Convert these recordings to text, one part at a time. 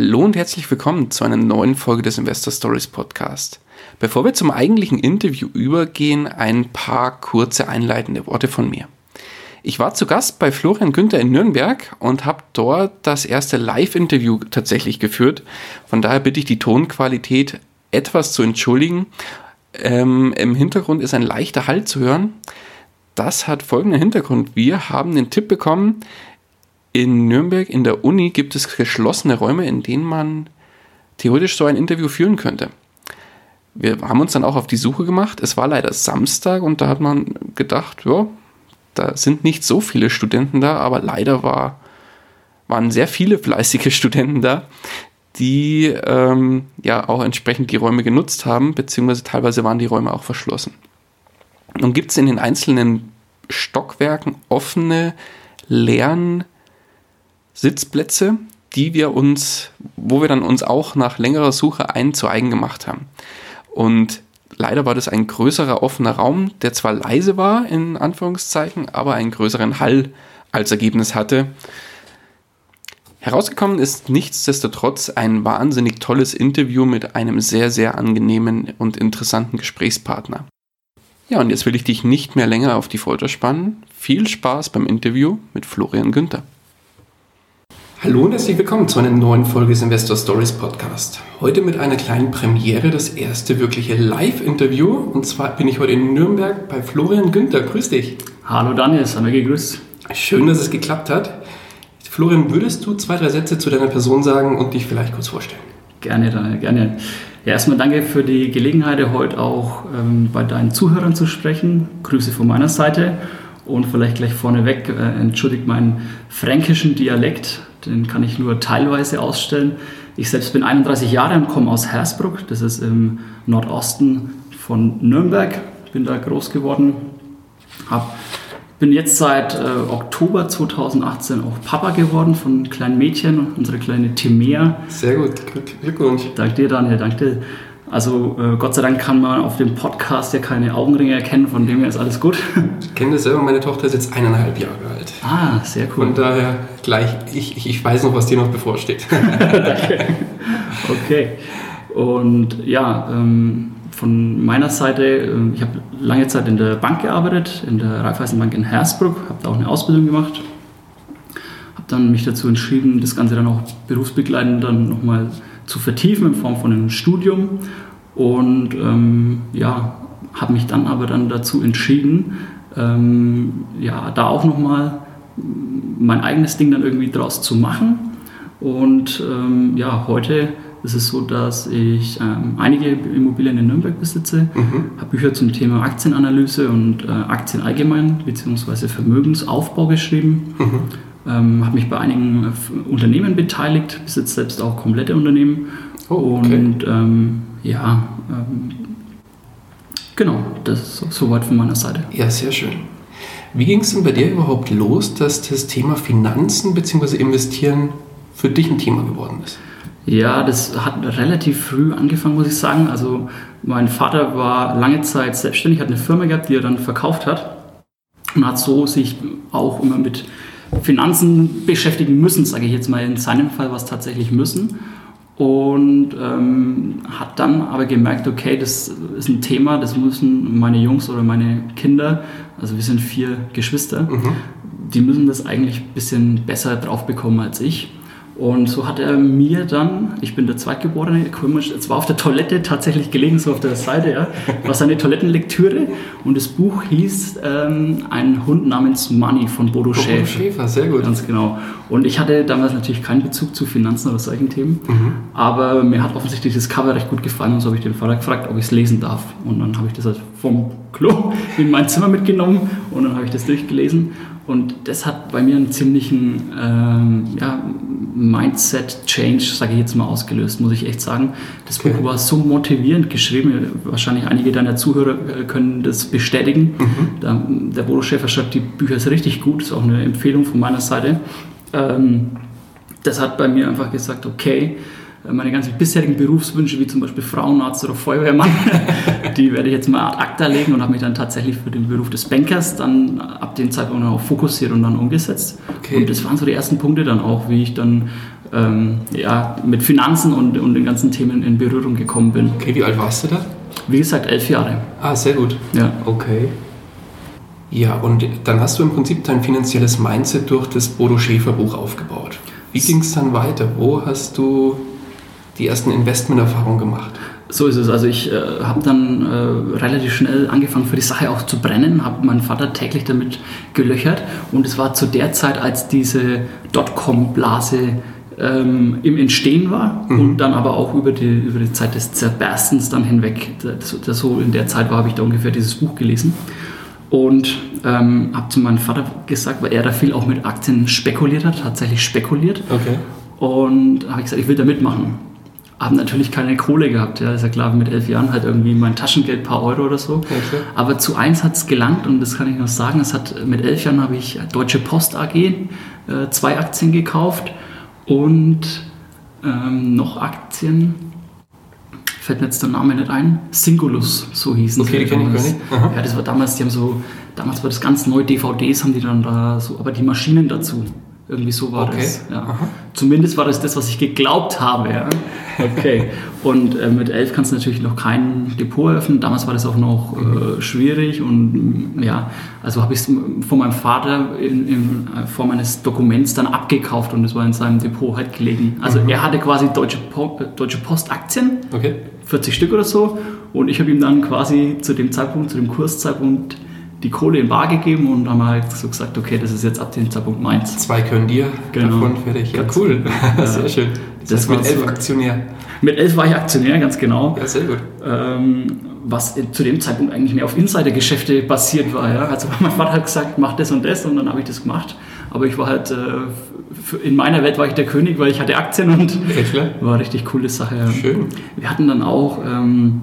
Hallo und herzlich willkommen zu einer neuen Folge des Investor Stories Podcast. Bevor wir zum eigentlichen Interview übergehen, ein paar kurze einleitende Worte von mir. Ich war zu Gast bei Florian Günther in Nürnberg und habe dort das erste Live-Interview tatsächlich geführt. Von daher bitte ich die Tonqualität etwas zu entschuldigen. Ähm, Im Hintergrund ist ein leichter Hall zu hören. Das hat folgenden Hintergrund. Wir haben den Tipp bekommen, in Nürnberg in der Uni gibt es geschlossene Räume, in denen man theoretisch so ein Interview führen könnte. Wir haben uns dann auch auf die Suche gemacht. Es war leider Samstag und da hat man gedacht, ja, da sind nicht so viele Studenten da, aber leider war, waren sehr viele fleißige Studenten da, die ähm, ja auch entsprechend die Räume genutzt haben, beziehungsweise teilweise waren die Räume auch verschlossen. Nun gibt es in den einzelnen Stockwerken offene Lern- Sitzplätze, die wir uns, wo wir dann uns auch nach längerer Suche einen zu eigen gemacht haben. Und leider war das ein größerer offener Raum, der zwar leise war, in Anführungszeichen, aber einen größeren Hall als Ergebnis hatte. Herausgekommen ist nichtsdestotrotz ein wahnsinnig tolles Interview mit einem sehr, sehr angenehmen und interessanten Gesprächspartner. Ja, und jetzt will ich dich nicht mehr länger auf die Folter spannen. Viel Spaß beim Interview mit Florian Günther. Hallo und herzlich willkommen zu einer neuen Folge des Investor Stories Podcast. Heute mit einer kleinen Premiere, das erste wirkliche Live-Interview. Und zwar bin ich heute in Nürnberg bei Florian Günther. Grüß dich. Hallo Daniel, mir gegrüßt. Schön, dass es geklappt hat. Florian, würdest du zwei, drei Sätze zu deiner Person sagen und dich vielleicht kurz vorstellen? Gerne, Daniel, gerne. Ja, erstmal danke für die Gelegenheit, heute auch ähm, bei deinen Zuhörern zu sprechen. Grüße von meiner Seite. Und vielleicht gleich vorneweg, äh, entschuldigt meinen fränkischen Dialekt, den kann ich nur teilweise ausstellen. Ich selbst bin 31 Jahre und komme aus Hersbruck, das ist im Nordosten von Nürnberg. Bin da groß geworden. Hab, bin jetzt seit äh, Oktober 2018 auch Papa geworden von einem kleinen Mädchen, unsere kleine Timea. Sehr gut, Glückwunsch. Danke dir, Daniel, danke dir. Also äh, Gott sei Dank kann man auf dem Podcast ja keine Augenringe erkennen, von dem her ist alles gut. Ich kenne das selber, meine Tochter ist jetzt eineinhalb Jahre alt. Ah, sehr cool. Von daher gleich, ich, ich, weiß noch, was dir noch bevorsteht. Danke. Okay. Und ja, ähm, von meiner Seite, äh, ich habe lange Zeit in der Bank gearbeitet, in der Raiffeisenbank in Hersbruck, habe da auch eine Ausbildung gemacht. Habe dann mich dazu entschieden, das Ganze dann auch berufsbegleitend dann nochmal zu vertiefen in Form von einem Studium. Und ähm, ja, habe mich dann aber dann dazu entschieden, ähm, ja, da auch nochmal mein eigenes Ding dann irgendwie draus zu machen. Und ähm, ja, heute ist es so, dass ich ähm, einige Immobilien in Nürnberg besitze, mhm. habe Bücher zum Thema Aktienanalyse und äh, Aktien allgemein bzw. Vermögensaufbau geschrieben. Mhm. Ähm, habe mich bei einigen äh, Unternehmen beteiligt, besitze selbst auch komplette Unternehmen. Oh, okay. Und ähm, ja, ähm, genau, das ist soweit von meiner Seite. Ja, sehr schön. Wie ging es denn bei dir überhaupt los, dass das Thema Finanzen bzw. Investieren für dich ein Thema geworden ist? Ja, das hat relativ früh angefangen, muss ich sagen. Also mein Vater war lange Zeit selbstständig, hat eine Firma gehabt, die er dann verkauft hat und hat so sich auch immer mit Finanzen beschäftigen müssen, sage ich jetzt mal. In seinem Fall war es tatsächlich müssen. Und ähm, hat dann aber gemerkt, okay, das ist ein Thema, das müssen meine Jungs oder meine Kinder, also wir sind vier Geschwister, mhm. die müssen das eigentlich ein bisschen besser drauf bekommen als ich. Und so hat er mir dann, ich bin der Zweitgeborene, komisch, es war auf der Toilette tatsächlich gelegen, so auf der Seite, ja, war seine Toilettenlektüre und das Buch hieß ähm, Ein Hund namens Money von Bodo, Bodo Schäfer. Schäfer, sehr gut. Ganz genau. Und ich hatte damals natürlich keinen Bezug zu Finanzen oder solchen Themen, mhm. aber mir hat offensichtlich das Cover recht gut gefallen und so habe ich den Vater gefragt, ob ich es lesen darf. Und dann habe ich das halt vom Klo in mein Zimmer mitgenommen und dann habe ich das durchgelesen Und das hat bei mir einen ziemlichen ähm, ja, Mindset-Change, sage ich jetzt mal, ausgelöst, muss ich echt sagen. Das okay. Buch war so motivierend geschrieben. Wahrscheinlich einige deiner Zuhörer äh, können das bestätigen. Mhm. Der, der Bodo Schäfer schreibt die Bücher richtig gut. Ist auch eine Empfehlung von meiner Seite. Ähm, das hat bei mir einfach gesagt, okay, meine ganzen bisherigen Berufswünsche, wie zum Beispiel Frauenarzt oder Feuerwehrmann, die werde ich jetzt mal ad acta legen und habe mich dann tatsächlich für den Beruf des Bankers dann ab dem Zeitpunkt auch fokussiert und dann umgesetzt. Okay. Und das waren so die ersten Punkte dann auch, wie ich dann ähm, ja, mit Finanzen und, und den ganzen Themen in Berührung gekommen bin. Okay, wie alt warst du da? Wie gesagt, elf Jahre. Ah, sehr gut. Ja. Okay. Ja, und dann hast du im Prinzip dein finanzielles Mindset durch das Bodo Schäfer Buch aufgebaut. Wie ging es dann weiter? Wo hast du die ersten Investmenterfahrungen gemacht? So ist es. Also ich äh, habe dann äh, relativ schnell angefangen für die Sache auch zu brennen, habe meinen Vater täglich damit gelöchert und es war zu der Zeit, als diese Dotcom-Blase ähm, im Entstehen war mhm. und dann aber auch über die, über die Zeit des Zerberstens dann hinweg. Das, das so in der Zeit war, habe ich da ungefähr dieses Buch gelesen und ähm, habe zu meinem Vater gesagt, weil er da viel auch mit Aktien spekuliert hat, tatsächlich spekuliert. Okay. Und habe ich gesagt, ich will da mitmachen haben natürlich keine Kohle gehabt. Ja, ist ja klar, mit elf Jahren halt irgendwie mein Taschengeld, paar Euro oder so. Okay. Aber zu eins hat es gelangt und das kann ich noch sagen. Es hat, mit elf Jahren habe ich Deutsche Post AG äh, zwei Aktien gekauft und ähm, noch Aktien. Fällt mir jetzt der Name nicht ein. Singulus, so hießen okay, sie. Okay, ich. Ja, das war damals, die haben so, damals war das ganz neu, DVDs haben die dann da so, aber die Maschinen dazu. Irgendwie so war okay. das. Ja. Zumindest war das das, was ich geglaubt habe. Ja. Okay. Und äh, mit elf kannst du natürlich noch kein Depot eröffnen. Damals war das auch noch äh, schwierig und mm, ja, also habe ich es von meinem Vater in, in äh, Form eines Dokuments dann abgekauft und es war in seinem Depot halt gelegen. Also mhm. er hatte quasi Deutsche, po Deutsche Post Aktien, okay. 40 Stück oder so und ich habe ihm dann quasi zu dem Zeitpunkt, zu dem Kurszeitpunkt die Kohle in bar gegeben und haben halt so gesagt, okay, das ist jetzt ab dem Zeitpunkt meins. Zwei können dir genau. davon fertig. Ja, cool. sehr schön. Das, das mit elf so, Aktionär. Mit elf war ich Aktionär, ganz genau. Ja, sehr gut. Ähm, was zu dem Zeitpunkt eigentlich mehr auf Insidergeschäfte basiert war. Ja? Also mein Vater hat gesagt, mach das und das und dann habe ich das gemacht. Aber ich war halt, äh, in meiner Welt war ich der König, weil ich hatte Aktien und ja, war eine richtig coole Sache. Schön. Wir hatten dann auch... Ähm,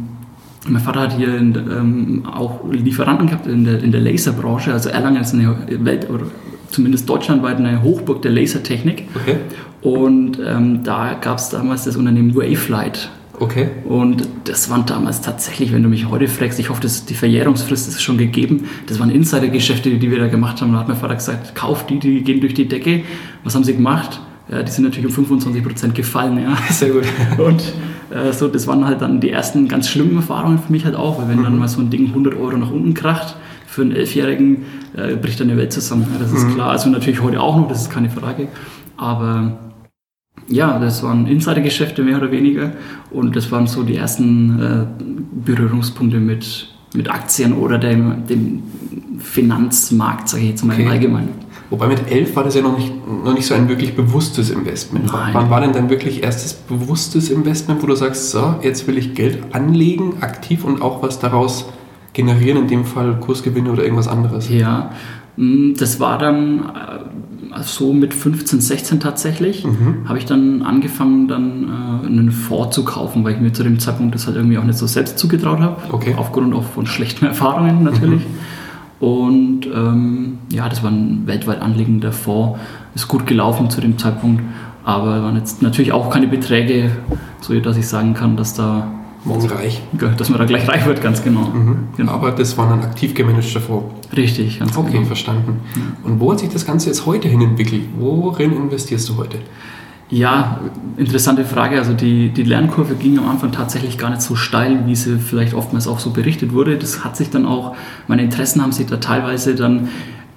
mein Vater hat hier in, ähm, auch Lieferanten gehabt in der, in der Laserbranche. Also Erlangen ist eine Welt, oder zumindest deutschlandweit eine Hochburg der Lasertechnik. Okay. Und ähm, da gab es damals das Unternehmen Wavelight. Okay. Und das waren damals tatsächlich, wenn du mich heute fragst, ich hoffe, dass die Verjährungsfrist ist schon gegeben. Das waren Insidergeschäfte, die wir da gemacht haben. Da hat mein Vater gesagt, kauf die, die gehen durch die Decke. Was haben sie gemacht? Ja, die sind natürlich um 25% gefallen. Ja. Sehr gut. Und äh, so, das waren halt dann die ersten ganz schlimmen Erfahrungen für mich halt auch, weil wenn mhm. dann mal so ein Ding 100 Euro nach unten kracht, für einen Elfjährigen äh, bricht dann die Welt zusammen. Ja, das ist mhm. klar. Also natürlich heute auch noch, das ist keine Frage. Aber ja, das waren Insidergeschäfte mehr oder weniger und das waren so die ersten äh, Berührungspunkte mit, mit Aktien oder dem, dem Finanzmarkt, sage ich jetzt mal okay. im Allgemeinen. Wobei mit elf war das ja noch nicht, noch nicht so ein wirklich bewusstes Investment. Nein. Wann war denn dein wirklich erstes bewusstes Investment, wo du sagst, so, jetzt will ich Geld anlegen, aktiv und auch was daraus generieren, in dem Fall Kursgewinne oder irgendwas anderes? Ja, mm, das war dann äh, so mit 15, 16 tatsächlich, mhm. habe ich dann angefangen, dann äh, einen Fonds zu kaufen, weil ich mir zu dem Zeitpunkt das halt irgendwie auch nicht so selbst zugetraut habe. Okay. Aufgrund auch von schlechten Erfahrungen natürlich. Mhm. Und ähm, ja, das war ein weltweit anliegender Fonds. Ist gut gelaufen zu dem Zeitpunkt, aber waren jetzt natürlich auch keine Beträge, so dass ich sagen kann, dass da morgen reich. Dass man da gleich reich wird, ganz genau. Mhm. genau. Aber das war ein aktiv gemanagter Fonds. Richtig, ganz okay, genau. Okay, verstanden. Und wo hat sich das Ganze jetzt heute hin entwickelt? Worin investierst du heute? Ja, interessante Frage. Also die, die Lernkurve ging am Anfang tatsächlich gar nicht so steil, wie sie vielleicht oftmals auch so berichtet wurde. Das hat sich dann auch, meine Interessen haben sich da teilweise dann,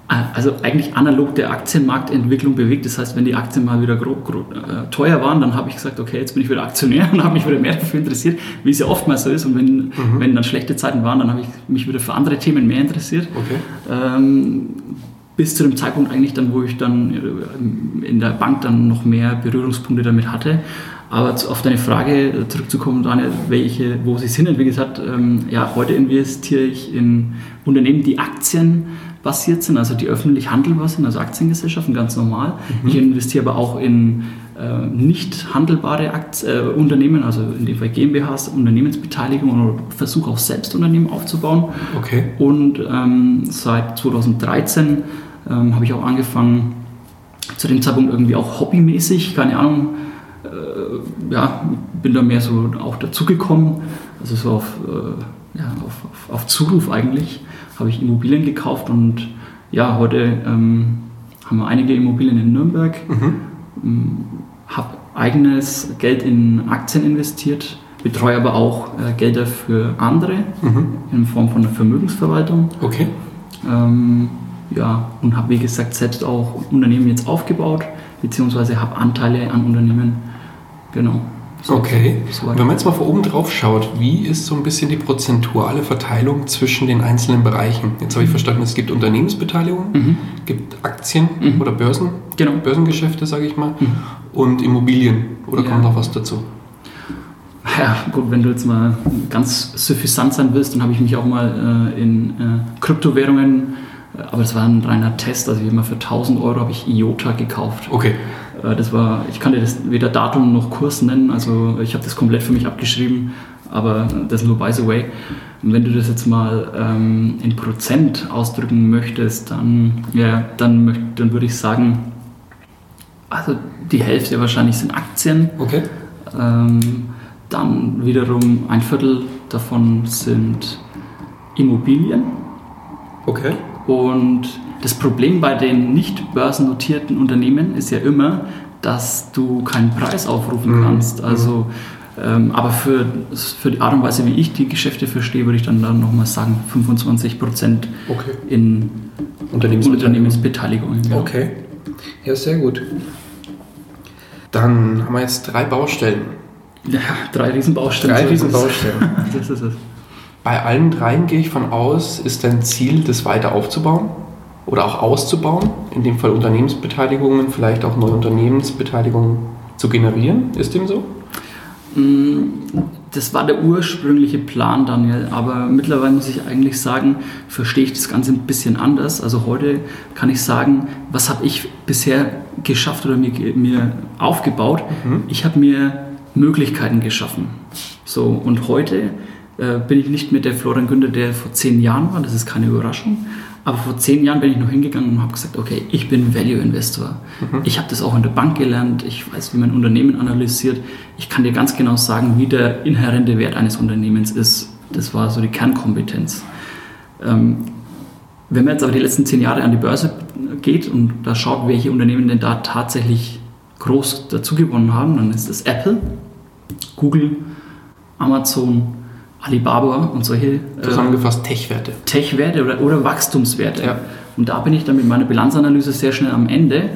äh, also eigentlich analog der Aktienmarktentwicklung bewegt. Das heißt, wenn die Aktien mal wieder grob, grob, äh, teuer waren, dann habe ich gesagt, okay, jetzt bin ich wieder Aktionär und habe mich wieder mehr dafür interessiert, wie es ja oftmals so ist. Und wenn, mhm. wenn dann schlechte Zeiten waren, dann habe ich mich wieder für andere Themen mehr interessiert. Okay. Ähm, bis zu dem Zeitpunkt eigentlich dann, wo ich dann äh, in der Bank dann noch mehr Berührungspunkte damit hatte. Aber auf deine Frage zurückzukommen, Daniel, welche, wo sich Sinn entwickelt hat, ähm, ja, heute investiere ich in Unternehmen, die Aktien basiert sind, also die öffentlich handelbar sind, also Aktiengesellschaften, ganz normal. Mhm. Ich investiere aber auch in äh, nicht handelbare Akt äh, Unternehmen, also in dem Fall GmbHs, Unternehmensbeteiligung oder versuche auch selbst Unternehmen aufzubauen. Okay. Und ähm, seit 2013 ähm, habe ich auch angefangen, zu dem Zeitpunkt irgendwie auch hobbymäßig, keine Ahnung, äh, ja, bin da mehr so auch dazugekommen, also so auf, äh, ja, auf, auf, auf, Zuruf eigentlich, habe ich Immobilien gekauft und ja, heute ähm, haben wir einige Immobilien in Nürnberg, mhm. Ähm, habe eigenes Geld in Aktien investiert, betreue aber auch äh, Gelder für andere mhm. in Form von einer Vermögensverwaltung. Okay. Ähm, ja, und habe wie gesagt selbst auch Unternehmen jetzt aufgebaut, beziehungsweise habe Anteile an Unternehmen. Genau. So, okay. So Wenn man jetzt mal von oben drauf schaut, wie ist so ein bisschen die prozentuale Verteilung zwischen den einzelnen Bereichen? Jetzt habe ich verstanden, es gibt Unternehmensbeteiligung, mhm. gibt Aktien mhm. oder Börsen, genau. Börsengeschäfte, sage ich mal, mhm. und Immobilien. Oder ja. kommt noch was dazu? Ja, gut, wenn du jetzt mal ganz suffisant sein willst, dann habe ich mich auch mal äh, in äh, Kryptowährungen aber das war ein reiner Test. Also ich habe mal für 1000 Euro habe ich IOTA gekauft. Okay. Äh, das war, ich kann dir das weder Datum noch Kurs nennen. Also ich habe das komplett für mich abgeschrieben. Aber das nur by the way. Und wenn du das jetzt mal ähm, in Prozent ausdrücken möchtest, dann, ja, dann, dann würde ich sagen, also die Hälfte wahrscheinlich sind Aktien. Okay. Ähm, dann wiederum ein Viertel davon sind Immobilien. Okay. Und das Problem bei den nicht börsennotierten Unternehmen ist ja immer, dass du keinen Preis aufrufen mhm. kannst. Also, ähm, aber für, für die Art und Weise, wie ich die Geschäfte verstehe, würde ich dann, dann nochmal sagen, 25 Prozent okay. in Unternehmensbeteiligungen. Ja. Okay, ja, sehr gut. Dann haben wir jetzt drei Baustellen. Ja, drei Riesenbaustellen. Drei Riesenbaustellen. das ist es. Bei allen dreien gehe ich von aus, ist dein Ziel, das weiter aufzubauen oder auch auszubauen, in dem Fall Unternehmensbeteiligungen, vielleicht auch neue Unternehmensbeteiligungen zu generieren. Ist dem so? Mm, das war der ursprüngliche Plan, Daniel, aber mittlerweile muss ich eigentlich sagen, verstehe ich das Ganze ein bisschen anders. Also heute kann ich sagen, was habe ich bisher geschafft oder mir, mir aufgebaut? Mhm. Ich habe mir Möglichkeiten geschaffen. So, und heute äh, bin ich nicht mehr der Florian Günther, der vor zehn Jahren war. Das ist keine Überraschung. Aber vor zehn Jahren bin ich noch hingegangen und habe gesagt, okay, ich bin Value Investor. Mhm. Ich habe das auch in der Bank gelernt. Ich weiß, wie man Unternehmen analysiert. Ich kann dir ganz genau sagen, wie der inhärente Wert eines Unternehmens ist. Das war so die Kernkompetenz. Ähm, wenn man jetzt aber die letzten zehn Jahre an die Börse geht und da schaut, welche Unternehmen denn da tatsächlich groß dazugewonnen haben, dann ist das Apple, Google, Amazon, Alibaba und solche. Äh, Zusammengefasst Tech-Werte. Tech-Werte oder, oder Wachstumswerte. Ja. Und da bin ich dann mit meiner Bilanzanalyse sehr schnell am Ende.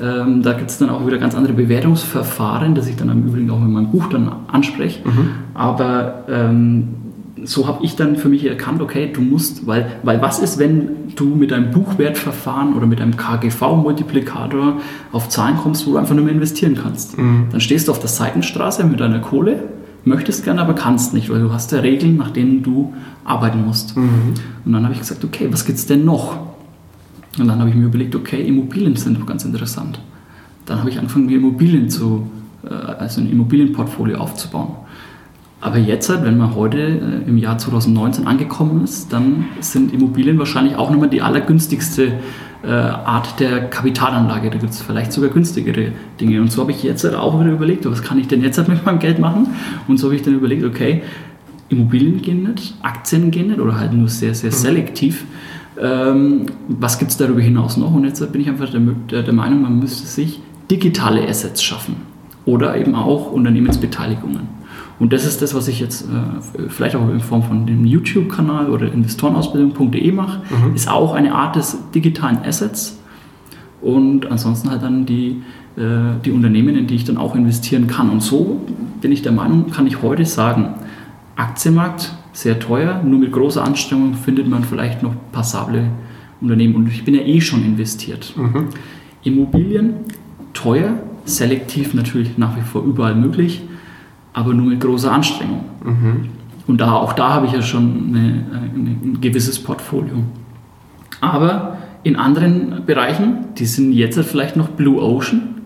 Ähm, da gibt es dann auch wieder ganz andere Bewertungsverfahren, das ich dann im Übrigen auch in meinem Buch dann anspreche. Mhm. Aber ähm, so habe ich dann für mich erkannt, okay, du musst, weil, weil was ist, wenn du mit einem Buchwertverfahren oder mit einem KGV-Multiplikator auf Zahlen kommst, wo du einfach nur mehr investieren kannst? Mhm. Dann stehst du auf der Seitenstraße mit deiner Kohle möchtest gerne, aber kannst nicht, weil du hast ja Regeln, nach denen du arbeiten musst. Mhm. Und dann habe ich gesagt, okay, was gibt es denn noch? Und dann habe ich mir überlegt, okay, Immobilien sind doch ganz interessant. Dann habe ich angefangen, mir Immobilien zu, äh, also ein Immobilienportfolio aufzubauen. Aber jetzt, halt, wenn man heute äh, im Jahr 2019 angekommen ist, dann sind Immobilien wahrscheinlich auch nochmal die allergünstigste äh, Art der Kapitalanlage. Da gibt es vielleicht sogar günstigere Dinge. Und so habe ich jetzt halt auch wieder überlegt, was kann ich denn jetzt halt mit meinem Geld machen? Und so habe ich dann überlegt, okay, Immobilien gehen nicht, Aktien gehen nicht oder halt nur sehr, sehr mhm. selektiv. Ähm, was gibt es darüber hinaus noch? Und jetzt bin ich einfach der, der Meinung, man müsste sich digitale Assets schaffen oder eben auch Unternehmensbeteiligungen. Und das ist das, was ich jetzt äh, vielleicht auch in Form von dem YouTube-Kanal oder investorenausbildung.de mache, mhm. ist auch eine Art des digitalen Assets. Und ansonsten halt dann die, äh, die Unternehmen, in die ich dann auch investieren kann. Und so bin ich der Meinung, kann ich heute sagen, Aktienmarkt sehr teuer, nur mit großer Anstrengung findet man vielleicht noch passable Unternehmen. Und ich bin ja eh schon investiert. Mhm. Immobilien teuer, selektiv natürlich nach wie vor überall möglich aber nur mit großer Anstrengung. Mhm. Und da, auch da habe ich ja schon eine, eine, ein gewisses Portfolio. Aber in anderen Bereichen, die sind jetzt halt vielleicht noch Blue Ocean,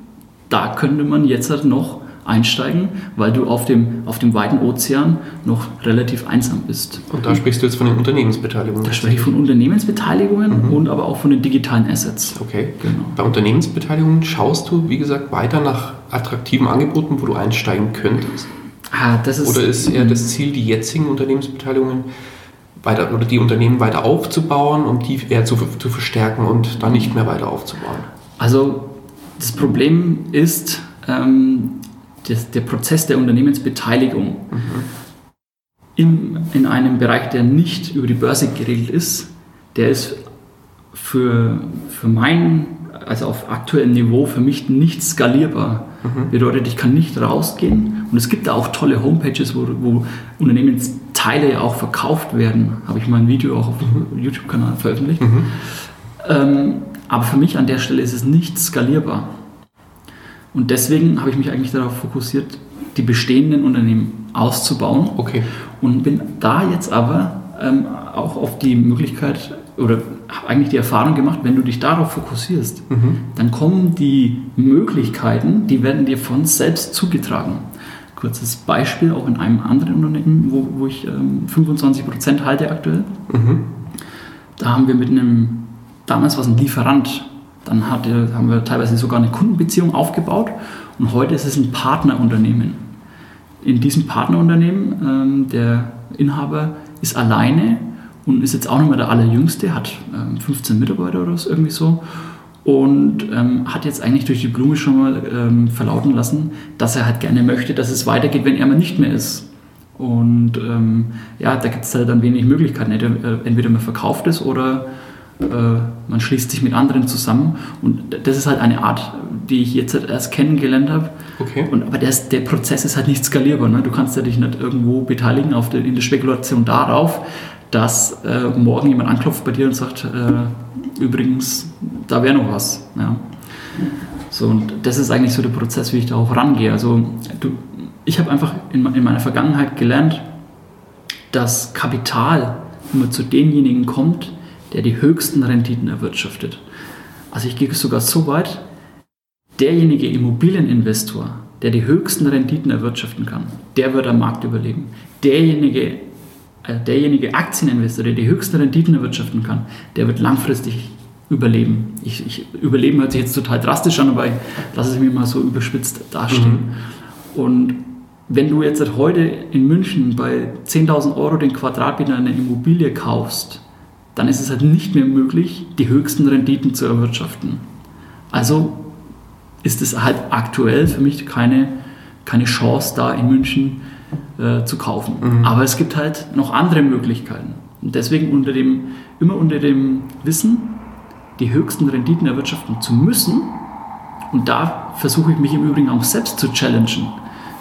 da könnte man jetzt halt noch einsteigen, weil du auf dem, auf dem weiten Ozean noch relativ einsam bist. Und da sprichst du jetzt von den Unternehmensbeteiligungen? Da spreche ich von Unternehmensbeteiligungen mhm. und aber auch von den digitalen Assets. Okay. Genau. Bei Unternehmensbeteiligungen schaust du, wie gesagt, weiter nach attraktiven Angeboten, wo du einsteigen könntest? Ah, das ist, oder ist eher das Ziel, die jetzigen Unternehmensbeteiligungen weiter oder die Unternehmen weiter aufzubauen, um die eher zu, zu verstärken und dann nicht mehr weiter aufzubauen? Also das Problem ist, ähm, das, der Prozess der Unternehmensbeteiligung mhm. in, in einem Bereich, der nicht über die Börse geregelt ist, der ist für, für mein, also auf aktuellem Niveau für mich nicht skalierbar. Mhm. Bedeutet, ich kann nicht rausgehen und es gibt da auch tolle Homepages, wo, wo Unternehmensteile auch verkauft werden. Habe ich mal ein Video auch auf dem mhm. YouTube-Kanal veröffentlicht. Mhm. Ähm, aber für mich an der Stelle ist es nicht skalierbar. Und deswegen habe ich mich eigentlich darauf fokussiert, die bestehenden Unternehmen auszubauen. Okay. Und bin da jetzt aber ähm, auch auf die Möglichkeit oder habe eigentlich die Erfahrung gemacht, wenn du dich darauf fokussierst, mhm. dann kommen die Möglichkeiten, die werden dir von selbst zugetragen. Kurzes Beispiel, auch in einem anderen Unternehmen, wo, wo ich ähm, 25% halte aktuell. Mhm. Da haben wir mit einem, damals war es ein Lieferant, dann hatte, haben wir teilweise sogar eine Kundenbeziehung aufgebaut und heute ist es ein Partnerunternehmen. In diesem Partnerunternehmen, ähm, der Inhaber ist alleine und ist jetzt auch noch mal der allerjüngste, hat ähm, 15 Mitarbeiter oder so, irgendwie so und ähm, hat jetzt eigentlich durch die Blume schon mal ähm, verlauten lassen, dass er halt gerne möchte, dass es weitergeht, wenn er mal nicht mehr ist. Und ähm, ja, da gibt es halt dann wenig Möglichkeiten. Entweder man verkauft es oder äh, man schließt sich mit anderen zusammen und das ist halt eine Art, die ich jetzt halt erst kennengelernt habe. Okay. Und, aber der, der Prozess ist halt nicht skalierbar. Ne? Du kannst ja dich nicht irgendwo beteiligen auf der, in der Spekulation darauf, dass äh, morgen jemand anklopft bei dir und sagt, äh, übrigens, da wäre noch was. Ja. So, und das ist eigentlich so der Prozess, wie ich da auch rangehe. Also du, ich habe einfach in, in meiner Vergangenheit gelernt, dass Kapital immer zu denjenigen kommt, der die höchsten Renditen erwirtschaftet. Also ich gehe sogar so weit, derjenige Immobilieninvestor, der die höchsten Renditen erwirtschaften kann, der wird am Markt überleben. Derjenige, äh, derjenige Aktieninvestor, der die höchsten Renditen erwirtschaften kann, der wird langfristig überleben. Ich, ich, überleben hört sich jetzt total drastisch an, aber ich lasse es mir mal so überspitzt dastehen. Mhm. Und wenn du jetzt heute in München bei 10.000 Euro den Quadratmeter eine Immobilie kaufst, dann ist es halt nicht mehr möglich, die höchsten Renditen zu erwirtschaften. Also ist es halt aktuell für mich keine, keine Chance, da in München äh, zu kaufen. Mhm. Aber es gibt halt noch andere Möglichkeiten. Und deswegen unter dem, immer unter dem Wissen, die höchsten Renditen erwirtschaften zu müssen, und da versuche ich mich im Übrigen auch selbst zu challengen,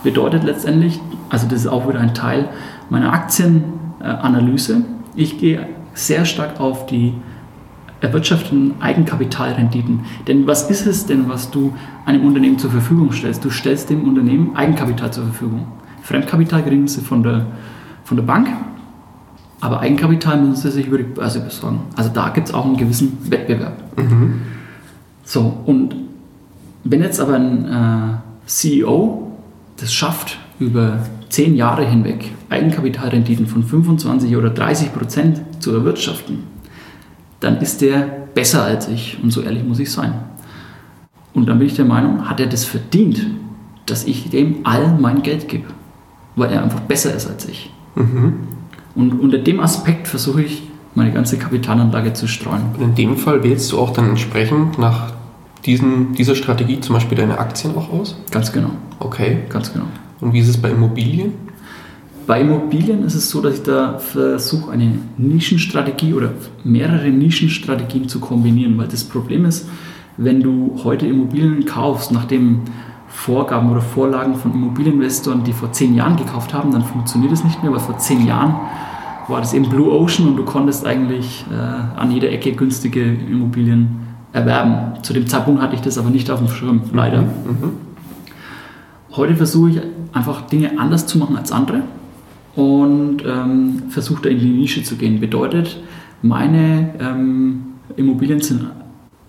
bedeutet letztendlich, also das ist auch wieder ein Teil meiner Aktienanalyse, ich gehe sehr stark auf die erwirtschafteten Eigenkapitalrenditen. Denn was ist es denn, was du einem Unternehmen zur Verfügung stellst? Du stellst dem Unternehmen Eigenkapital zur Verfügung. Fremdkapital kriegen sie von der, von der Bank, aber Eigenkapital müssen sie sich über die Börse besorgen. Also da gibt es auch einen gewissen Wettbewerb. Mhm. So, und wenn jetzt aber ein äh, CEO das schafft, über zehn Jahre hinweg Eigenkapitalrenditen von 25 oder 30 Prozent zu erwirtschaften, dann ist der besser als ich. Und so ehrlich muss ich sein. Und dann bin ich der Meinung, hat er das verdient, dass ich dem all mein Geld gebe, weil er einfach besser ist als ich. Mhm. Und unter dem Aspekt versuche ich, meine ganze Kapitalanlage zu streuen. Und in dem Fall wählst du auch dann entsprechend nach diesen, dieser Strategie zum Beispiel deine Aktien auch aus? Ganz genau. Okay. Ganz genau. Und wie ist es bei Immobilien? Bei Immobilien ist es so, dass ich da versuche, eine Nischenstrategie oder mehrere Nischenstrategien zu kombinieren, weil das Problem ist, wenn du heute Immobilien kaufst, nach den Vorgaben oder Vorlagen von Immobilieninvestoren, die vor zehn Jahren gekauft haben, dann funktioniert es nicht mehr, weil vor zehn Jahren war das eben Blue Ocean und du konntest eigentlich äh, an jeder Ecke günstige Immobilien erwerben. Zu dem Zeitpunkt hatte ich das aber nicht auf dem Schirm, leider. Mhm. Mhm. Heute versuche ich einfach Dinge anders zu machen als andere und ähm, versuche da in die Nische zu gehen. Bedeutet, meine ähm, Immobilien sind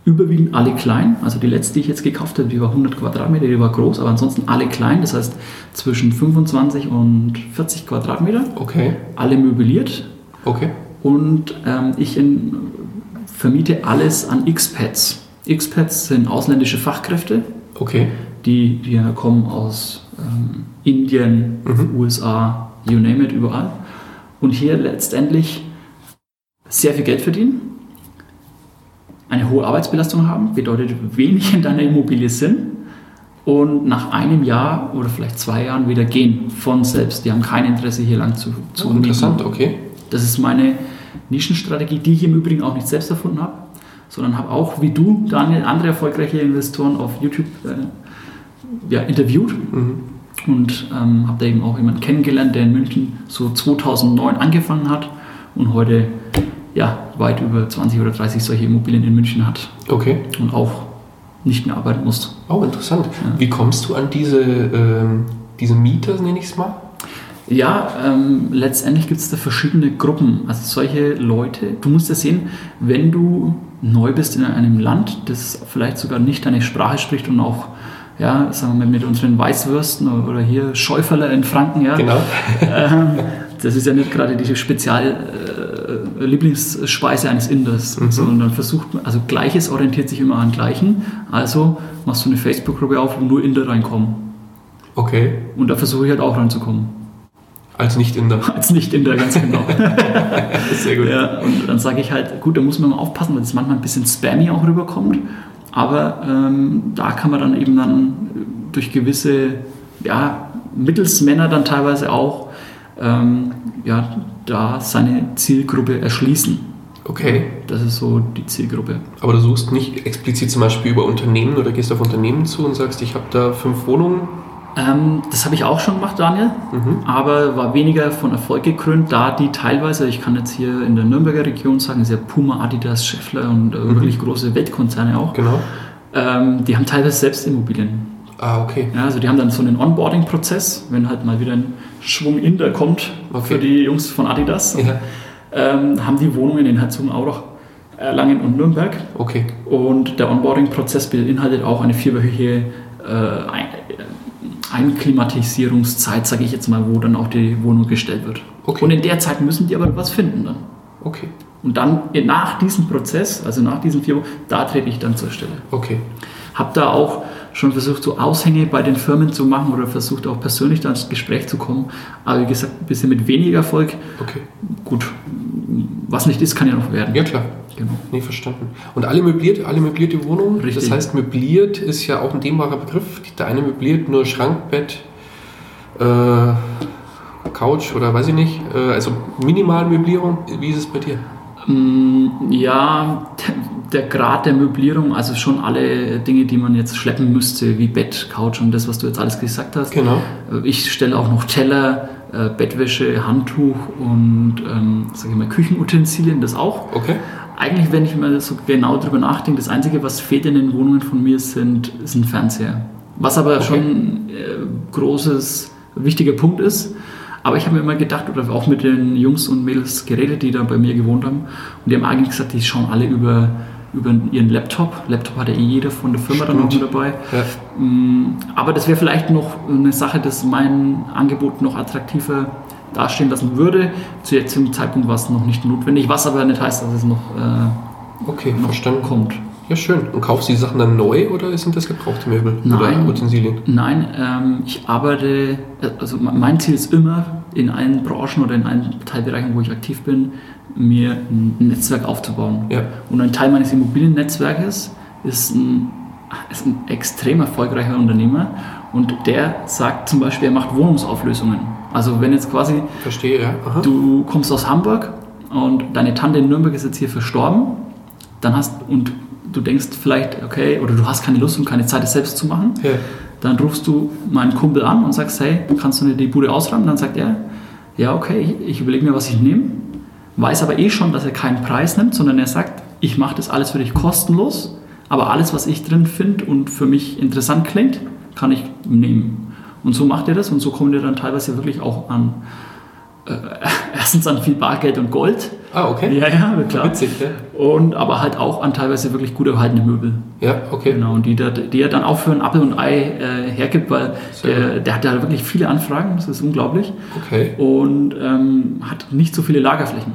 überwiegend alle klein. Also die letzte, die ich jetzt gekauft habe, die war 100 Quadratmeter, die war groß, aber ansonsten alle klein. Das heißt zwischen 25 und 40 Quadratmeter. Okay. Alle möbliert. Okay. Und ähm, ich in, vermiete alles an X-Pads. X-Pads sind ausländische Fachkräfte, Okay. die, die kommen aus ähm, Indien, Mhm. USA, you name it, überall. Und hier letztendlich sehr viel Geld verdienen, eine hohe Arbeitsbelastung haben, bedeutet wenig in deiner Immobilie sind und nach einem Jahr oder vielleicht zwei Jahren wieder gehen von selbst. Die haben kein Interesse hier lang zu, zu Oh, interessant, okay. das ist meine Nischenstrategie, die ich im Übrigen auch nicht selbst erfunden habe, sondern habe auch, wie du, Daniel, andere erfolgreiche Investoren auf YouTube äh, ja, interviewt Mhm. Und ähm, habe da eben auch jemanden kennengelernt, der in München so 2009 angefangen hat und heute ja, weit über 20 oder 30 solche Immobilien in München hat Okay. und auch nicht mehr arbeiten muss. Oh, interessant. Ja. Wie kommst du an diese, ähm, diese Mieter, nenne ich es mal? Ja, ähm, letztendlich gibt es da verschiedene Gruppen. Also solche Leute, du musst ja sehen, wenn du neu bist in einem Land, das vielleicht sogar nicht deine Sprache spricht und auch, ja, sagen wir mal, mit unseren Weißwürsten oder hier Schäuferler in Franken, ja, Genau. ähm, das ist ja nicht gerade die Spezial äh, Lieblingsspeise eines Inders, Mhm. sondern dann versucht man, also Gleiches orientiert sich immer an Gleichen, also machst du eine Facebook-Gruppe auf, wo nur Inder reinkommen. Okay. Und da versuche ich halt auch reinzukommen. Als Nicht-Inder. Als Nicht-Inder, ganz genau. Sehr gut. Ja, und dann sage ich halt, gut, da muss man mal aufpassen, weil das manchmal ein bisschen spammy auch rüberkommt. Aber ähm, da kann man dann eben dann durch gewisse ja, Mittelsmänner dann teilweise auch ähm, ja, da seine Zielgruppe erschließen. Okay. Das ist so die Zielgruppe. Aber du suchst nicht explizit zum Beispiel über Unternehmen oder gehst auf Unternehmen zu und sagst, ich habe da fünf Wohnungen. Ähm, das habe ich auch schon gemacht, Daniel, Mhm. aber war weniger von Erfolg gekrönt, da die teilweise, ich kann jetzt hier in der Nürnberger Region sagen, ist ja Puma, Adidas, Scheffler und äh, wirklich große Weltkonzerne auch. Genau. Ähm, die haben teilweise selbst Immobilien. Ah, okay. Ja, also die haben dann so einen Onboarding-Prozess, wenn halt mal wieder ein Schwung Inder kommt Okay. für die Jungs von Adidas, Ja. ähm, haben die Wohnungen in Herzogenaurach, Erlangen und Nürnberg. Okay. Und der Onboarding-Prozess beinhaltet auch eine vierwöchige äh, Einklimatisierungszeit, sage ich jetzt mal, wo dann auch die Wohnung gestellt wird. Okay. Und in der Zeit müssen die aber was finden dann. Okay. Und dann nach diesem Prozess, also nach diesen vier Wochen, da trete ich dann zur Stelle. Okay. Habe da auch schon versucht, so Aushänge bei den Firmen zu machen oder versucht auch persönlich da ins Gespräch zu kommen. Aber wie gesagt, ein bisschen mit weniger Erfolg. Okay. Gut, was nicht ist, kann ja noch werden. Ja, klar. Genau. Nee, verstanden. Und alle möbliert, alle möblierte Wohnungen? Richtig. Das heißt, möbliert ist ja auch ein dehnbarer Begriff. Der eine möbliert nur Schrank, Bett, äh, Couch oder weiß ich nicht. Äh, also Minimalmöblierung. Wie ist es bei dir? Mm, Ja, der Grad der Möblierung, also schon alle Dinge, die man jetzt schleppen müsste, wie Bett, Couch und das, was du jetzt alles gesagt hast. Genau. Ich stelle auch noch Teller, äh, Bettwäsche, Handtuch und ähm, sag ich mal, Küchenutensilien, das auch. Okay. Eigentlich, wenn ich mal so genau drüber nachdenke, das Einzige, was fehlt in den Wohnungen von mir, sind, ist ein Fernseher. Was aber Okay. schon ein äh, großes, wichtiger Punkt ist. Aber ich habe mir immer gedacht, oder auch mit den Jungs und Mädels geredet, die da bei mir gewohnt haben, und die haben eigentlich gesagt, die schauen alle über, über ihren Laptop. Laptop hat ja eh jeder von der Firma dann noch mit Stimmt. dabei. Ja. Mm, Aber das wäre vielleicht noch eine Sache, das mein Angebot noch attraktiver dastehen lassen würde. Zu jetzigen Zeitpunkt war es noch nicht notwendig, was aber nicht heißt, dass es noch, äh, Okay, noch verstanden. kommt. Ja, schön. Und kaufst du die Sachen dann neu oder sind das gebrauchte Möbel? Nein. Oder Utensilien? Nein, ähm, ich arbeite, also mein Ziel ist immer, in allen Branchen oder in allen Teilbereichen, wo ich aktiv bin, mir ein Netzwerk aufzubauen. Ja. Und ein Teil meines Immobiliennetzwerkes ist ein, ist ein extrem erfolgreicher Unternehmer und der sagt zum Beispiel, er macht Wohnungsauflösungen. Also wenn jetzt quasi Verstehe, ja. Aha. du kommst aus Hamburg und deine Tante in Nürnberg ist jetzt hier verstorben, dann hast und du denkst vielleicht, okay, oder du hast keine Lust und keine Zeit, es selbst zu machen, Ja. dann rufst du meinen Kumpel an und sagst, hey, kannst du mir die Bude ausräumen? Dann sagt er, ja, okay, ich, ich überlege mir, was ich nehme, weiß aber eh schon, dass er keinen Preis nimmt, sondern er sagt, ich mache das alles für dich kostenlos, aber alles, was ich drin finde und für mich interessant klingt, kann ich nehmen. Und so macht er das und so kommt er dann teilweise wirklich auch an äh, erstens an viel Bargeld und Gold. Ah, okay. Ja, ja, klar. Witzig, ja. Und aber halt auch an teilweise wirklich gut erhaltene Möbel. Ja, okay. Genau, und die, da- die er dann auch für ein Apfel und Ei äh, hergibt, weil der, der hat ja wirklich viele Anfragen, das ist unglaublich. Okay. Und ähm, hat nicht so viele Lagerflächen.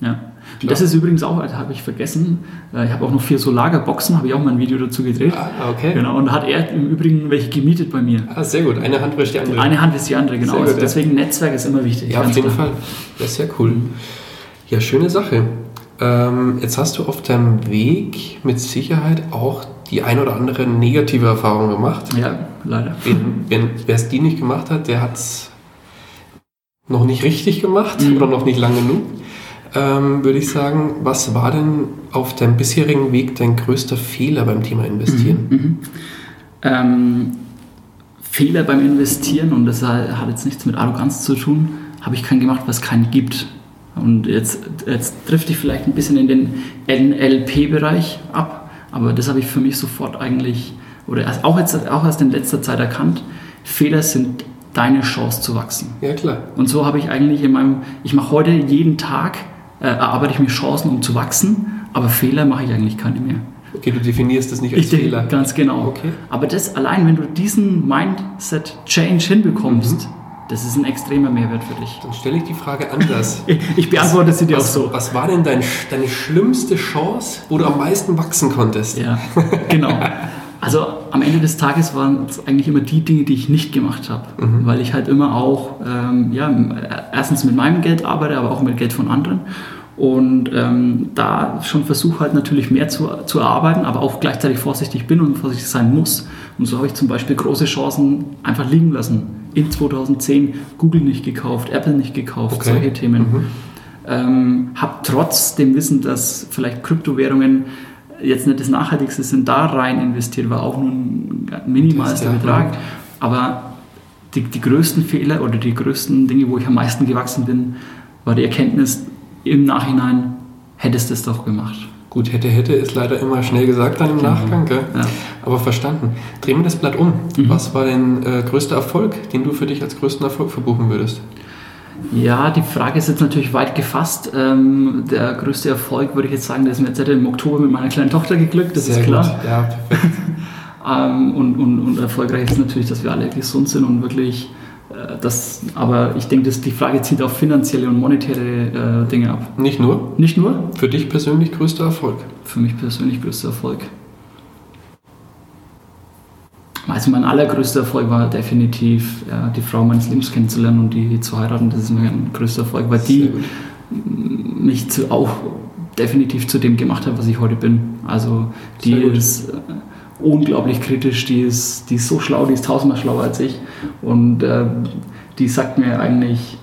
Ja. Und das ist übrigens auch, das habe ich vergessen, äh, ich habe auch noch vier so Lagerboxen, habe ich auch mal ein Video dazu gedreht. Ah, okay. Genau, und hat er im Übrigen welche gemietet bei mir. Ah, sehr gut. Eine Hand wäscht die andere. Eine Hand ist die andere, genau. Sehr gut, also ja. deswegen Netzwerk ist immer wichtig. Ja, auf jeden klar. Fall. Das ist sehr cool. Ja, schöne Sache. Ähm, jetzt hast du auf deinem Weg mit Sicherheit auch die ein oder andere negative Erfahrung gemacht. Ja, leider. Wer es die nicht gemacht hat, der hat es noch nicht richtig gemacht Mhm. oder noch nicht lang genug. Ähm, würde ich sagen, was war denn auf deinem bisherigen Weg dein größter Fehler beim Thema Investieren? Ähm, Fehler beim Investieren, und das hat jetzt nichts mit Arroganz zu tun, habe ich keinen gemacht, was keinen gibt. Und jetzt, jetzt drifte ich vielleicht ein bisschen in den NLP-Bereich ab, aber das habe ich für mich sofort eigentlich, oder erst, auch, jetzt, auch erst in letzter Zeit erkannt, Fehler sind deine Chance zu wachsen. Ja, klar. Und so habe ich eigentlich in meinem, ich mache heute jeden Tag, äh, erarbeite ich mir Chancen, um zu wachsen, aber Fehler mache ich eigentlich keine mehr. Okay, du definierst das nicht als Ich Fehler. ganz genau. Okay. Aber das allein, wenn du diesen Mindset-Change hinbekommst, das ist ein extremer Mehrwert für dich. Dann stelle ich die Frage anders. Ich, beantworte sie dir auch Was, so. was war denn dein, deine schlimmste Chance, wo du am meisten wachsen konntest? Ja, genau. Also am Ende des Tages waren es eigentlich immer die Dinge, die ich nicht gemacht habe, weil ich halt immer auch, ähm, ja, erstens mit meinem Geld arbeite, aber auch mit Geld von anderen. Und ähm, da schon versuche halt natürlich mehr zu, zu erarbeiten, aber auch gleichzeitig vorsichtig bin und vorsichtig sein muss. Und so habe ich zum Beispiel große Chancen einfach liegen lassen. In 2010 Google nicht gekauft, Apple nicht gekauft, Okay. solche Themen. Ähm, habe trotz dem Wissen, dass vielleicht Kryptowährungen jetzt nicht das Nachhaltigste sind, da rein investiert, war auch nur ein minimalster ja- Betrag. Aber die, die größten Fehler oder die größten Dinge, wo ich am meisten gewachsen bin, war die Erkenntnis im Nachhinein, hättest du es doch gemacht. Gut, hätte, hätte ist leider immer schnell gesagt dann im Nachgang, gell? Ja. aber verstanden. Drehen wir das Blatt um. Mhm. Was war dein äh, größter Erfolg, den du für dich als größten Erfolg verbuchen würdest? Ja, die Frage ist jetzt natürlich weit gefasst. Ähm, der größte Erfolg, würde ich jetzt sagen, der ist mir jetzt im Oktober mit meiner kleinen Tochter geglückt, das ist klar. gut. Ja, perfekt. Ähm, und, und, und erfolgreich ist natürlich, dass wir alle gesund sind und wirklich äh, das, aber ich denke, dass die Frage zielt auf finanzielle und monetäre äh, Dinge ab. Nicht nur. Nicht nur, Für dich persönlich größter Erfolg. für mich persönlich größter Erfolg. Also mein allergrößter Erfolg war definitiv, ja, die Frau meines Lebens kennenzulernen und die zu heiraten. Das ist mir ein größter Erfolg, weil die mich zu, auch definitiv zu dem gemacht hat, was ich heute bin. Also die ist äh, unglaublich kritisch, die ist, die ist so schlau, die ist tausendmal schlauer als ich. Und äh, die sagt mir eigentlich,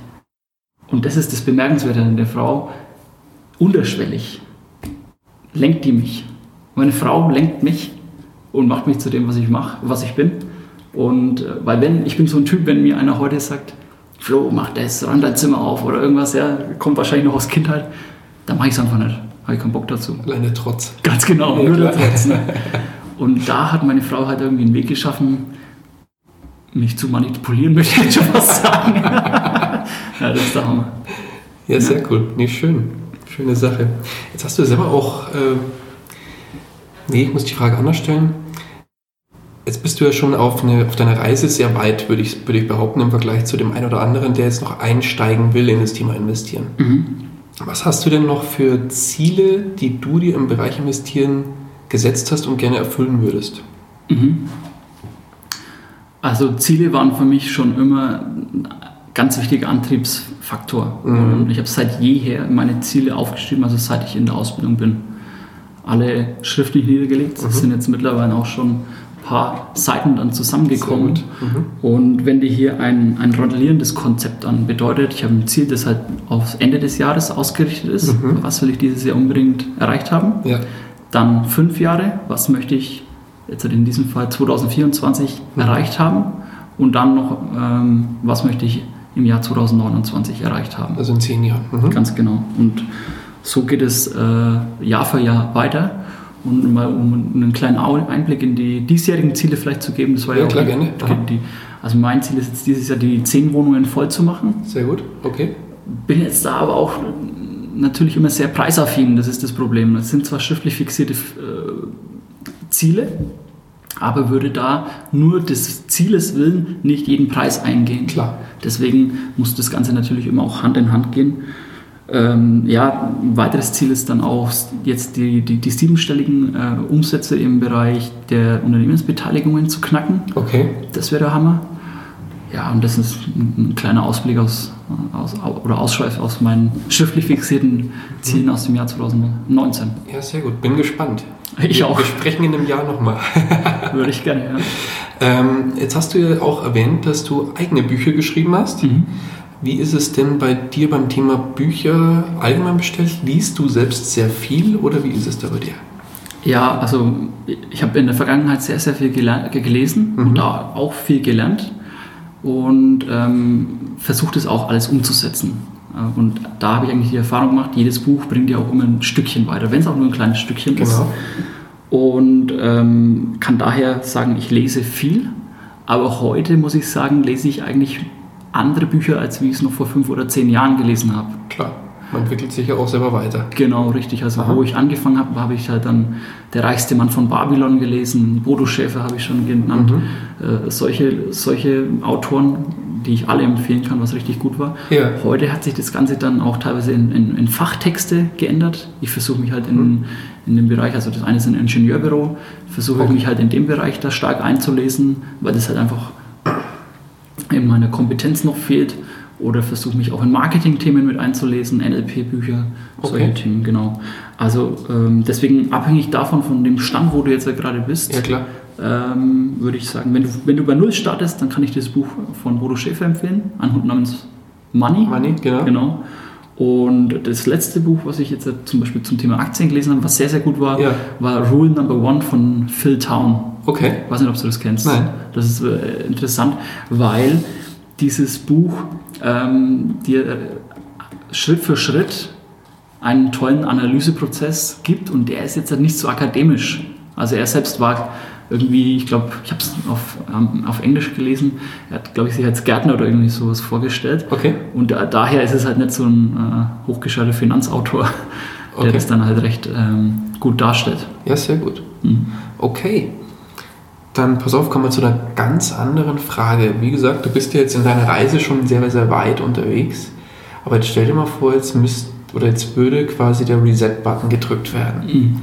und das ist das Bemerkenswerte an der Frau, unterschwellig lenkt die mich. Meine Frau lenkt mich und macht mich zu dem, was ich mache, was ich bin. Und äh, weil wenn, ich bin so ein Typ, wenn mir einer heute sagt, Flo, mach das, räum dein Zimmer auf oder irgendwas, ja, kommt wahrscheinlich noch aus Kindheit, dann mache ich es einfach nicht. Habe ich keinen Bock dazu. Alleine Trotz. Ganz genau, Ja, nur klar. der Trotz, ne? Und da hat meine Frau halt irgendwie einen Weg geschaffen, mich zu manipulieren, möchte ich jetzt schon fast sagen. ja, das ist der Hammer. Ja, sehr cool. Nee, schön. Schöne Sache. Jetzt hast du selber auch. Äh, nee, ich muss die Frage anders stellen. Jetzt bist du ja schon auf, eine, auf deiner Reise sehr weit, würde ich, würde ich behaupten, im Vergleich zu dem einen oder anderen, der jetzt noch einsteigen will in das Thema Investieren. Was hast du denn noch für Ziele, die du dir im Bereich Investieren gesetzt hast und gerne erfüllen würdest? Also Ziele waren für mich schon immer ein ganz wichtiger Antriebsfaktor. Mhm. Ich habe seit jeher meine Ziele aufgeschrieben, also seit ich in der Ausbildung bin. Alle schriftlich niedergelegt, Mhm. es sind jetzt mittlerweile auch schon ein paar Seiten dann zusammengekommen. Mhm. Und wenn dir hier ein, ein rondellierendes Konzept an bedeutet, ich habe ein Ziel, das halt aufs Ende des Jahres ausgerichtet ist, Mhm. was will ich dieses Jahr unbedingt erreicht haben, Ja. dann fünf Jahre, was möchte ich jetzt in diesem Fall 2024 Mhm. erreicht haben und dann noch, ähm, was möchte ich im Jahr 2029 erreicht haben. Also in zehn Jahren. Mhm. Ganz genau. Und so geht es äh, Jahr für Jahr weiter. Und mal um einen kleinen Einblick in die diesjährigen Ziele vielleicht zu geben, das war ja, Ja, klar, gerne. Die, also mein Ziel ist jetzt dieses Jahr die zehn Wohnungen voll zu machen. Sehr gut, okay. Bin jetzt da aber auch natürlich immer sehr preisaffin, das ist das Problem. Das sind zwar schriftlich fixierte äh, Ziele, aber würde da nur des Zieles willen nicht jeden Preis eingehen. Klar. Deswegen muss das Ganze natürlich immer auch Hand in Hand gehen. Ähm, ja, ein weiteres Ziel ist dann auch jetzt die, die, die siebenstelligen äh, Umsätze im Bereich der Unternehmensbeteiligungen zu knacken. Okay. Das wäre der Hammer. Ja, und das ist ein, ein kleiner Ausblick aus, aus, oder Ausschweif aus meinen schriftlich fixierten Zielen aus dem Jahr 2019. Ja, sehr gut. Bin gespannt. Ich wir, auch. Wir sprechen in einem Jahr nochmal. Würde ich gerne, ja. ähm, jetzt hast du ja auch erwähnt, dass du eigene Bücher geschrieben hast. Mhm. Wie ist es denn bei dir beim Thema Bücher allgemein bestellt? Liest du selbst sehr viel oder wie ist es da bei dir? Ja, also ich habe in der Vergangenheit sehr, sehr viel gelesen Mhm. und da auch viel gelernt und ähm, versucht es auch alles umzusetzen. Äh, Und da habe ich eigentlich die Erfahrung gemacht, jedes Buch bringt dir auch immer ein Stückchen weiter, wenn es auch nur ein kleines Stückchen ist. Genau. Und ähm, kann daher sagen, ich lese viel, aber heute muss ich sagen, lese ich eigentlich andere Bücher, als wie ich es noch vor fünf oder zehn Jahren gelesen habe. Klar, man entwickelt sich ja auch selber weiter. Genau, richtig. Also Aha. wo ich angefangen habe, habe ich halt dann Der reichste Mann von Babylon gelesen, Bodo Schäfer habe ich schon genannt. Mhm. Äh, solche, solche Autoren, die ich alle empfehlen kann, was richtig gut war. Ja. Heute hat sich das Ganze dann auch teilweise in, in, in Fachtexte geändert. Ich versuche mich halt in, in dem Bereich, also das eine ist ein Ingenieurbüro, versuche Okay. mich halt in dem Bereich da stark einzulesen, weil das halt einfach in meiner Kompetenz noch fehlt. Oder versuche mich auch in Marketing-Themen mit einzulesen, NLP-Bücher, solche Okay. Themen, genau. Also ähm, deswegen abhängig davon, von dem Stand, wo du jetzt ja gerade bist, Ja, ähm, würde ich sagen, wenn du, wenn du bei Null startest, dann kann ich das Buch von Bodo Schäfer empfehlen, ein Hund namens Money. Money, genau. Genau. Und das letzte Buch, was ich jetzt zum Beispiel zum Thema Aktien gelesen habe, was sehr, sehr gut war, Ja. war Rule Number One von Phil Town. Okay. Ich weiß nicht, ob du das kennst. Nein. Das ist äh, interessant, weil dieses Buch ähm, dir äh, Schritt für Schritt einen tollen Analyseprozess gibt und der ist jetzt halt nicht so akademisch. Also er selbst war irgendwie, ich glaube, ich habe es auf, ähm, auf Englisch gelesen, er hat, glaube ich, sich als Gärtner oder irgendwie sowas vorgestellt. Okay. Und da, daher ist es halt nicht so ein äh, hochgeschalter Finanzautor, der Okay. das dann halt recht ähm, gut darstellt. Ja, sehr gut. Mhm. Okay. Dann pass auf, kommen wir zu einer ganz anderen Frage. Wie gesagt, du bist ja jetzt in deiner Reise schon sehr, sehr weit unterwegs. Aber jetzt stell dir mal vor, jetzt müsst, oder jetzt würde quasi der Reset-Button gedrückt werden. Mhm.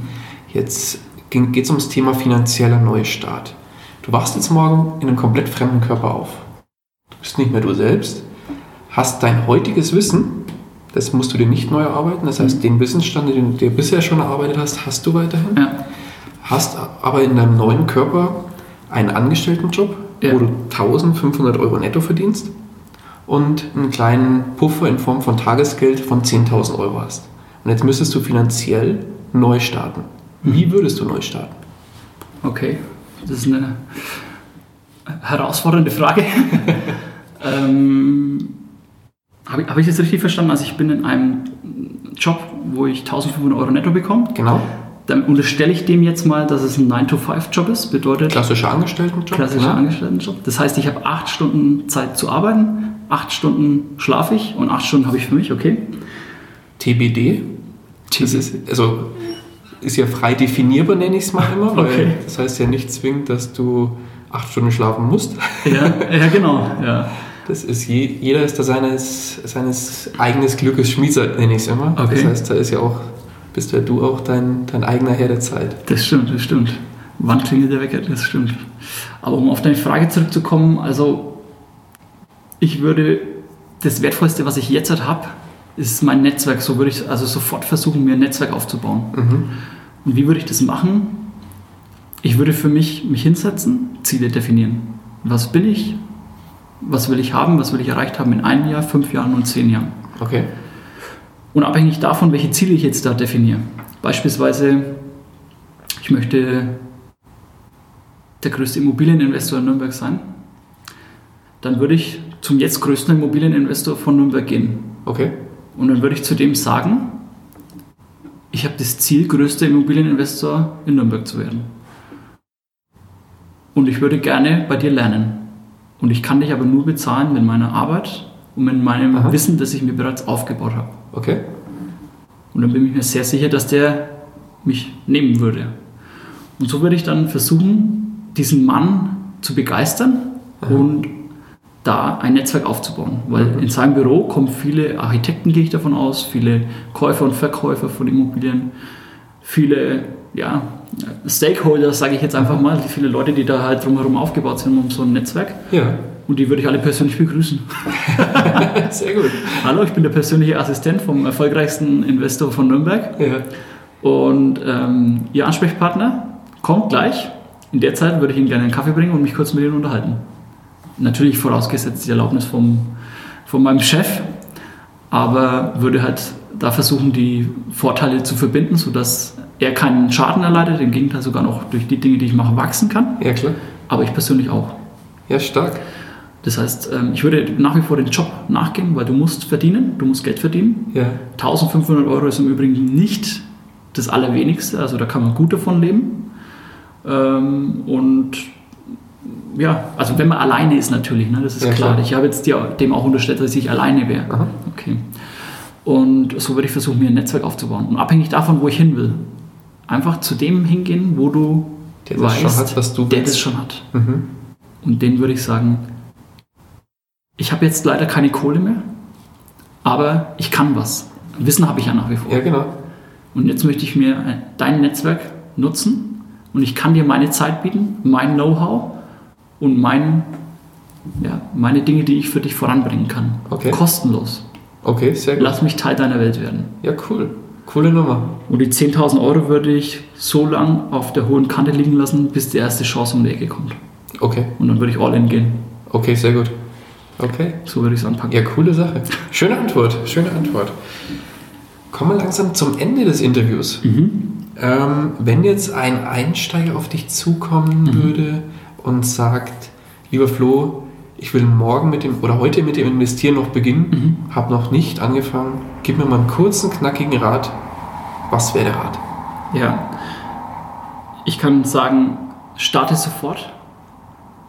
Jetzt geht es ums Thema finanzieller Neustart. Du wachst jetzt morgen in einem komplett fremden Körper auf. Du bist nicht mehr du selbst, hast dein heutiges Wissen, das musst du dir nicht neu erarbeiten. Das heißt, den Wissensstand, den du dir bisher schon erarbeitet hast, hast du weiterhin. Ja. Hast aber in deinem neuen Körper einen Angestelltenjob, Ja. wo du 1500 Euro netto verdienst und einen kleinen Puffer in Form von Tagesgeld von 10.000 Euro hast. Und jetzt müsstest du finanziell neu starten. Wie würdest du neu starten? Okay, das ist eine herausfordernde Frage. ähm, Habe ich, hab ich das richtig verstanden? Also ich bin in einem Job, wo ich 1500 Euro netto bekomme. Genau. Dann unterstelle ich dem jetzt mal, dass es ein 9-to-5-Job ist. Bedeutet Klassischer Angestelltenjob. klassischer genau. Angestelltenjob. Das heißt, ich habe acht Stunden Zeit zu arbeiten, acht Stunden schlafe ich und acht Stunden habe ich für mich, okay? TBD. Das ist, also, ist ja frei definierbar, nenne ich es mal immer. Weil Okay. Das heißt ja nicht zwingend, dass du acht Stunden schlafen musst. Ja, ja genau. Ja. Das ist je, jeder ist da seines, seines eigenes Glückes Schmieder, nenne ich es immer. Okay. Das heißt, da ist ja auch, bist ja du auch dein, dein eigener Herr der Zeit. Das stimmt, das stimmt. Wann klingelt der Wecker? Das stimmt. Aber um auf deine Frage zurückzukommen, also ich würde das Wertvollste, was ich jetzt habe, ist mein Netzwerk. So würde ich also sofort versuchen, mir ein Netzwerk aufzubauen. Mhm. Und wie würde ich das machen? Ich würde für mich mich hinsetzen, Ziele definieren. Was bin ich? Was will ich haben? Was will ich erreicht haben in einem Jahr, fünf Jahren und zehn Jahren? Okay. Unabhängig davon, welche Ziele ich jetzt da definiere. Beispielsweise, ich möchte der größte Immobilieninvestor in Nürnberg sein. Dann würde ich zum jetzt größten Immobilieninvestor von Nürnberg gehen. Okay. Und dann würde ich zu dem sagen, ich habe das Ziel, größter Immobilieninvestor in Nürnberg zu werden. Und ich würde gerne bei dir lernen. Und ich kann dich aber nur bezahlen mit meiner Arbeit und mit meinem Aha. Wissen, das ich mir bereits aufgebaut habe. Okay. Und dann bin ich mir sehr sicher, dass der mich nehmen würde. Und so würde ich dann versuchen, diesen Mann zu begeistern und da ein Netzwerk aufzubauen. Weil Mhm. in seinem Büro kommen viele Architekten, gehe ich davon aus, viele Käufer und Verkäufer von Immobilien, viele ja, Stakeholders, sage ich jetzt einfach mal, viele Leute, die da halt drumherum aufgebaut sind um so ein Netzwerk. Ja. Und die würde ich alle persönlich begrüßen. Sehr gut. Hallo, ich bin der persönliche Assistent vom erfolgreichsten Investor von Nürnberg. Ja. Und ähm, Ihr Ansprechpartner kommt gleich. In der Zeit würde ich Ihnen gerne einen Kaffee bringen und mich kurz mit Ihnen unterhalten. Natürlich vorausgesetzt die Erlaubnis vom, von meinem Chef, aber würde halt da versuchen, die Vorteile zu verbinden, sodass er keinen Schaden erleidet, im Gegenteil sogar noch durch die Dinge, die ich mache, wachsen kann, Ja, klar. aber ich persönlich auch. Ja, stark. Das heißt, ähm, ich würde nach wie vor den Job nachgehen, weil du musst verdienen, du musst Geld verdienen. Ja. 1500 Euro ist im Übrigen nicht das Allerwenigste, also da kann man gut davon leben. Ähm, und ja, also wenn man alleine ist natürlich, ne, das ist Ja, klar. klar. Ich habe jetzt dem auch unterstellt, dass ich alleine wäre. Aha. Okay. Und so würde ich versuchen, mir ein Netzwerk aufzubauen. Und abhängig davon, wo ich hin will. Einfach zu dem hingehen, wo du Der das weißt, schon hat, was du der willst. das schon hat. Mhm. Und den würde ich sagen, ich habe jetzt leider keine Kohle mehr, aber ich kann was. Wissen habe ich ja nach wie vor. Ja, genau. Und jetzt möchte ich mir äh, dein Netzwerk nutzen und ich kann dir meine Zeit bieten, mein Know-how und mein, ja, meine Dinge, die ich für dich voranbringen kann. Okay. Kostenlos. Okay, sehr gut. Lass mich Teil deiner Welt werden. Ja, cool. Coole Nummer. Und die 10.000 Euro würde ich so lang auf der hohen Kante liegen lassen, bis die erste Chance um die Ecke kommt. Okay. Und dann würde ich all in gehen. Okay, sehr gut. Okay. So würde ich es anpacken. Ja, coole Sache. Schöne Antwort, schöne Antwort. Kommen wir langsam zum Ende des Interviews. Ähm, wenn jetzt ein Einsteiger auf dich zukommen würde und sagt, lieber Flo, ich will morgen mit dem oder heute mit dem Investieren noch beginnen, habe noch nicht angefangen, gib mir mal einen kurzen, knackigen Rat. Was wäre der Rat? Ja. Ich kann sagen, starte sofort.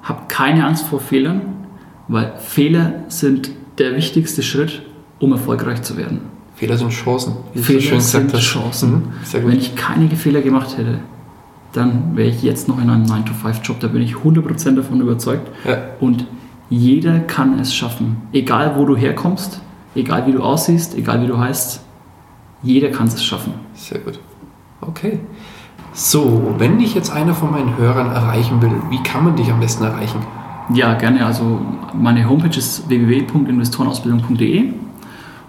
Hab keine Angst vor Fehlern, weil Fehler sind der wichtigste Schritt, um erfolgreich zu werden. Fehler sind Chancen. wie Fehler schön sind hast. Chancen. Mhm. Wenn ich keine Fehler gemacht hätte, dann wäre ich jetzt noch in einem 9-to-5-Job. Da bin ich 100% davon überzeugt. Ja. Und jeder kann es schaffen. Egal, wo du herkommst, egal, wie du aussiehst, egal, wie du heißt, jeder kann es schaffen. Sehr gut. Okay. So, wenn dich jetzt einer von meinen Hörern erreichen will, wie kann man dich am besten erreichen? Ja, gerne. Also meine Homepage ist www.investorenausbildung.de.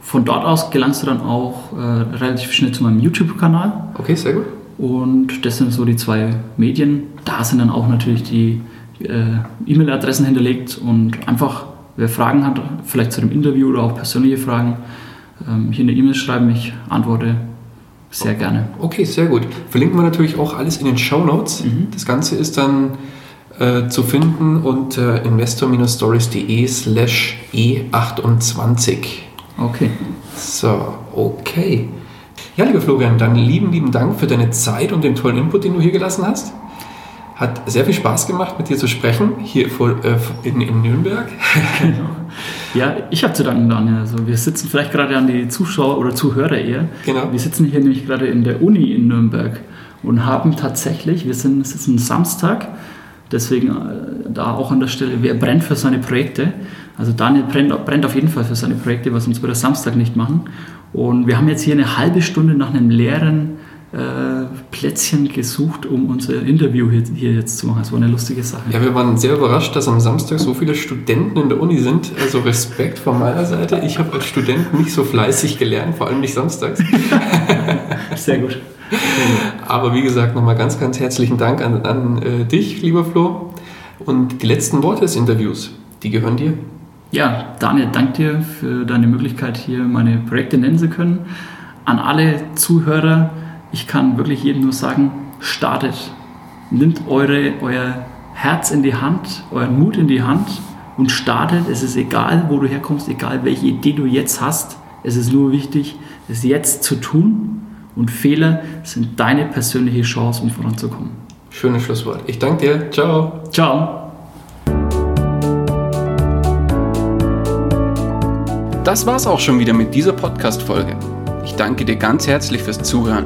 Von dort aus gelangst du dann auch äh, relativ schnell zu meinem YouTube-Kanal. Okay, sehr gut. Und das sind so die zwei Medien. Da sind dann auch natürlich die äh, E-Mail-Adressen hinterlegt und einfach, wer Fragen hat, vielleicht zu dem Interview oder auch persönliche Fragen, ähm, hier eine E-Mail schreiben. Ich antworte sehr gerne. Okay, sehr gut. Verlinken wir natürlich auch alles in den Show Notes. Das Ganze ist dann äh, zu finden unter investor-stories.de slash e28. Okay. So, okay. Ja, lieber Florian, dann lieben, lieben Dank für deine Zeit und den tollen Input, den du hier gelassen hast. Hat sehr viel Spaß gemacht, mit dir zu sprechen, hier vor, äh, in, in Nürnberg. Ja, ich habe zu danken, Daniel. Also wir sitzen vielleicht gerade an die Zuschauer oder Zuhörer eher. Genau. Wir sitzen hier nämlich gerade in der Uni in Nürnberg und haben tatsächlich, wir sind, es ist ein Samstag, deswegen äh, da auch an der Stelle, wer brennt für seine Projekte? Also Daniel brennt, brennt auf jeden Fall für seine Projekte, was uns würde er Samstag nicht machen. Und wir haben jetzt hier eine halbe Stunde nach einem leeren äh, Plätzchen gesucht, um unser Interview hier, hier jetzt zu machen. Das war eine lustige Sache. Ja, wir waren sehr überrascht, dass am Samstag so viele Studenten in der Uni sind. Also Respekt von meiner Seite. Ich habe als Student nicht so fleißig gelernt, vor allem nicht samstags. Sehr gut. Aber wie gesagt, nochmal ganz, ganz herzlichen Dank an, an äh, dich, lieber Flo. Und die letzten Worte des Interviews, die gehören dir. Ja, Daniel, danke dir für deine Möglichkeit, hier meine Projekte nennen zu können. An alle Zuhörer, ich kann wirklich jedem nur sagen, startet. Nimmt eure, euer Herz in die Hand, euren Mut in die Hand und startet. Es ist egal, wo du herkommst, egal welche Idee du jetzt hast. Es ist nur wichtig, es jetzt zu tun Und Fehler sind deine persönliche Chance, um voranzukommen. Schönes Schlusswort. Ich danke dir. Ciao. Ciao. Das war's auch schon wieder mit dieser Podcast-Folge. Ich danke dir ganz herzlich fürs Zuhören.